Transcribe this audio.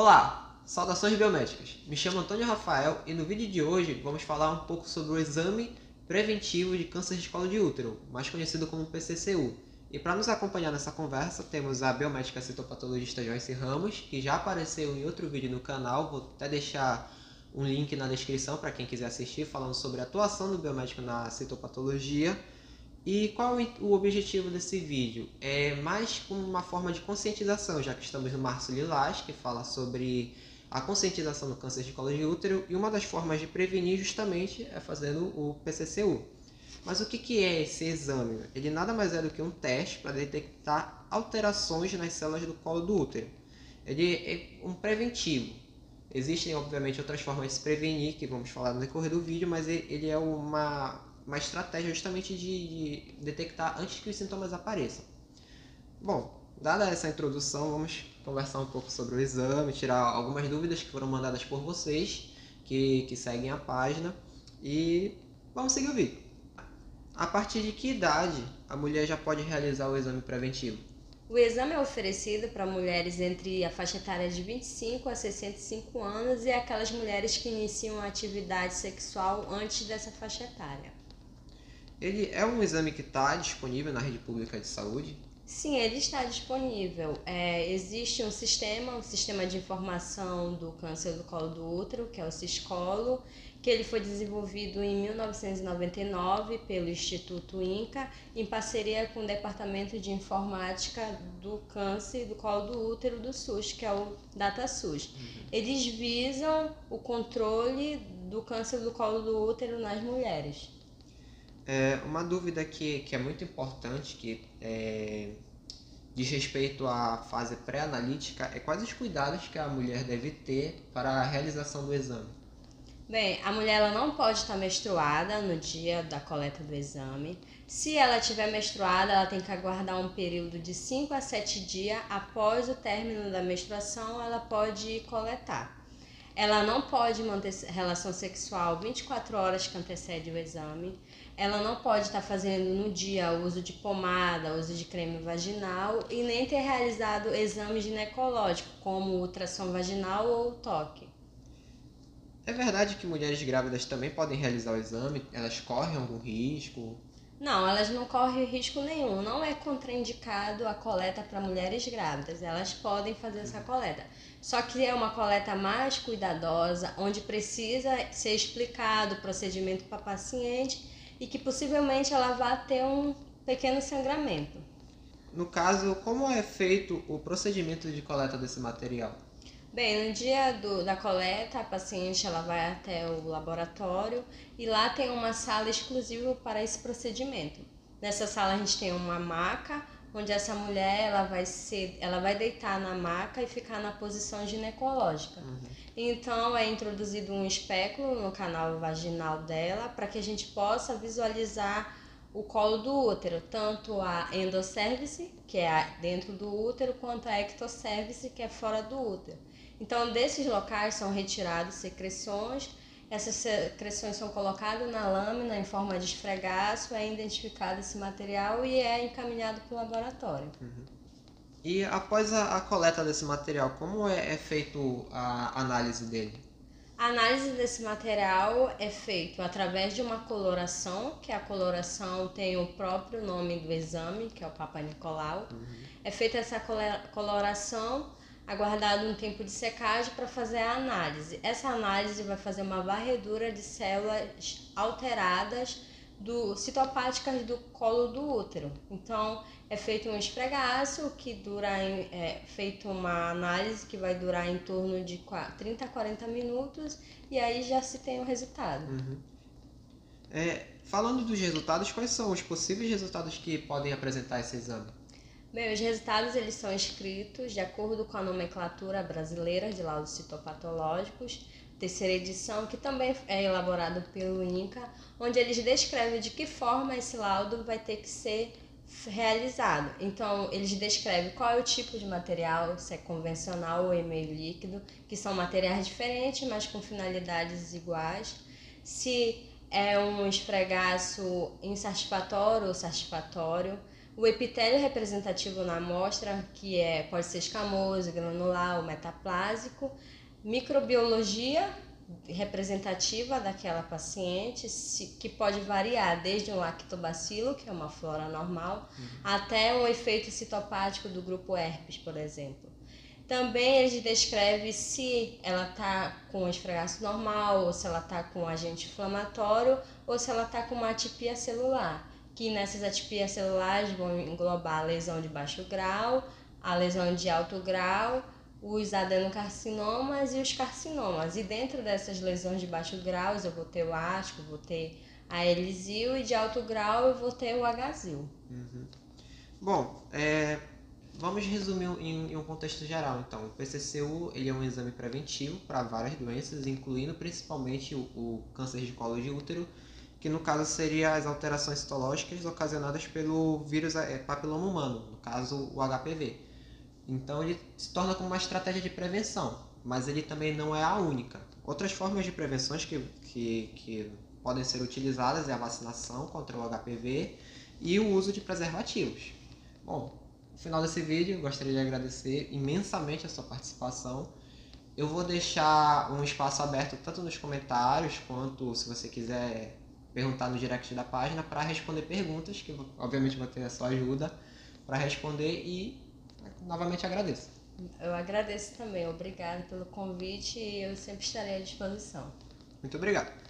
Olá, saudações biomédicas. Me chamo Antônio Rafael e no vídeo de hoje vamos falar um pouco sobre o exame preventivo de câncer de colo de útero, mais conhecido como PCCU. E para nos acompanhar nessa conversa, temos a biomédica citopatologista Joyce Ramos, que já apareceu em outro vídeo no canal, vou até deixar um link na descrição para quem quiser assistir, falando sobre a atuação do biomédico na citopatologia. E qual o objetivo desse vídeo? É mais como uma forma de conscientização, já que estamos no Março Lilás, que fala sobre a conscientização do câncer de colo de útero, e uma das formas de prevenir justamente é fazendo o PCCU. Mas o que, que é esse exame? Ele nada mais é do que um teste para detectar alterações nas células do colo do útero. Ele é um preventivo. Existem, obviamente, outras formas de se prevenir, que vamos falar no decorrer do vídeo, mas ele é uma, uma estratégia justamente de, de detectar antes que os sintomas apareçam. Bom, dada essa introdução, vamos conversar um pouco sobre o exame, tirar algumas dúvidas que foram mandadas por vocês, que, que seguem a página, e vamos seguir o vídeo. A partir de que idade a mulher já pode realizar o exame preventivo? O exame é oferecido para mulheres entre a faixa etária de 25 a 65 anos e aquelas mulheres que iniciam a atividade sexual antes dessa faixa etária. Ele é um exame que está disponível na rede pública de saúde? Sim, ele está disponível. É, existe um sistema, um sistema de informação do câncer do colo do útero, que é o Ciscolo, que ele foi desenvolvido em 1999 pelo Instituto INCA, em parceria com o Departamento de Informática do Câncer do Colo do Útero do SUS, que é o DataSUS. Uhum. Eles visam o controle do câncer do colo do útero nas mulheres. É, uma dúvida que, que é muito importante, que é, diz respeito à fase pré-analítica, é quais os cuidados que a mulher deve ter para a realização do exame? Bem, a mulher ela não pode estar menstruada no dia da coleta do exame. Se ela estiver menstruada, ela tem que aguardar um período de 5 a 7 dias após o término da menstruação, ela pode coletar. Ela não pode manter relação sexual 24 horas que antecede o exame. Ela não pode estar fazendo no dia uso de pomada, uso de creme vaginal e nem ter realizado exame ginecológico, como ultrassom vaginal ou toque. É verdade que mulheres grávidas também podem realizar o exame? Elas correm algum risco? Não, elas não correm risco nenhum. Não é contraindicado a coleta para mulheres grávidas. Elas podem fazer essa coleta. Só que é uma coleta mais cuidadosa, onde precisa ser explicado o procedimento para a paciente e que possivelmente ela vá ter um pequeno sangramento. No caso, como é feito o procedimento de coleta desse material? Bem, no dia do, da coleta, a paciente ela vai até o laboratório e lá tem uma sala exclusiva para esse procedimento. Nessa sala a gente tem uma maca, onde essa mulher ela vai ser, ela vai deitar na maca e ficar na posição ginecológica. Uhum. Então é introduzido um espéculo no canal vaginal dela para que a gente possa visualizar o colo do útero, tanto a endocervice, que é dentro do útero, quanto a ectocervice, que é fora do útero. Então, desses locais são retiradas secreções, essas secreções são colocadas na lâmina em forma de esfregaço, é identificado esse material e é encaminhado para o laboratório. Uhum. E após a, a, coleta desse material, como é, é feito a análise dele? A análise desse material é feita através de uma coloração, que a coloração tem o próprio nome do exame, que é o Papa Nicolau. Uhum. É feita essa coloração aguardado um tempo de secagem para fazer a análise. Essa análise vai fazer uma varredura de células alteradas do citopáticas do colo do útero. Então, é feito um esfregaço que dura é feito uma análise que vai durar em torno de 30 a 40 minutos e aí já se tem o resultado. Uhum. É, falando dos resultados, quais são os possíveis resultados que podem apresentar esse exame? Bem, os resultados eles são escritos de acordo com a nomenclatura brasileira de laudos citopatológicos, terceira edição, que também é elaborado pelo INCA, onde eles descrevem de que forma esse laudo vai ter que ser realizado. Então, eles descrevem qual é o tipo de material, se é convencional ou é meio líquido, que são materiais diferentes, mas com finalidades iguais. Se é um esfregaço insatisfatório ou satisfatório, O epitélio representativo na amostra, que é, pode ser escamoso, granular ou metaplásico. Microbiologia representativa daquela paciente, que pode variar desde um lactobacilo, que é uma flora normal, uhum. até um efeito citopático do grupo herpes, por exemplo. Também ele descreve se ela está com esfregaço normal, ou se ela está com agente inflamatório, ou se ela está com uma atipia celular, que nessas atipias celulares vão englobar a lesão de baixo grau, a lesão de alto grau, os adenocarcinomas e os carcinomas. E dentro dessas lesões de baixo grau, eu vou ter o asco, vou ter a elisil, e de alto grau eu vou ter o agazil. Uhum. Bom, é, Vamos resumir em, em, um contexto geral, então. O PCCU ele é um exame preventivo para várias doenças, incluindo principalmente o, o, câncer de colo de útero, que no caso seria as alterações citológicas ocasionadas pelo vírus é, papiloma humano, no caso o HPV. Então ele se torna como uma estratégia de prevenção, mas ele também não é a única. Outras formas de prevenções que, que, que podem ser utilizadas é a vacinação contra o HPV e o uso de preservativos. Bom, no final desse vídeo, gostaria de agradecer imensamente a sua participação. Eu vou deixar um espaço aberto tanto nos comentários quanto se você quiser perguntar no direct da página para responder perguntas, que obviamente vou ter a sua ajuda para responder e novamente agradeço. Eu agradeço também, obrigado pelo convite e eu sempre estarei à disposição. Muito obrigado.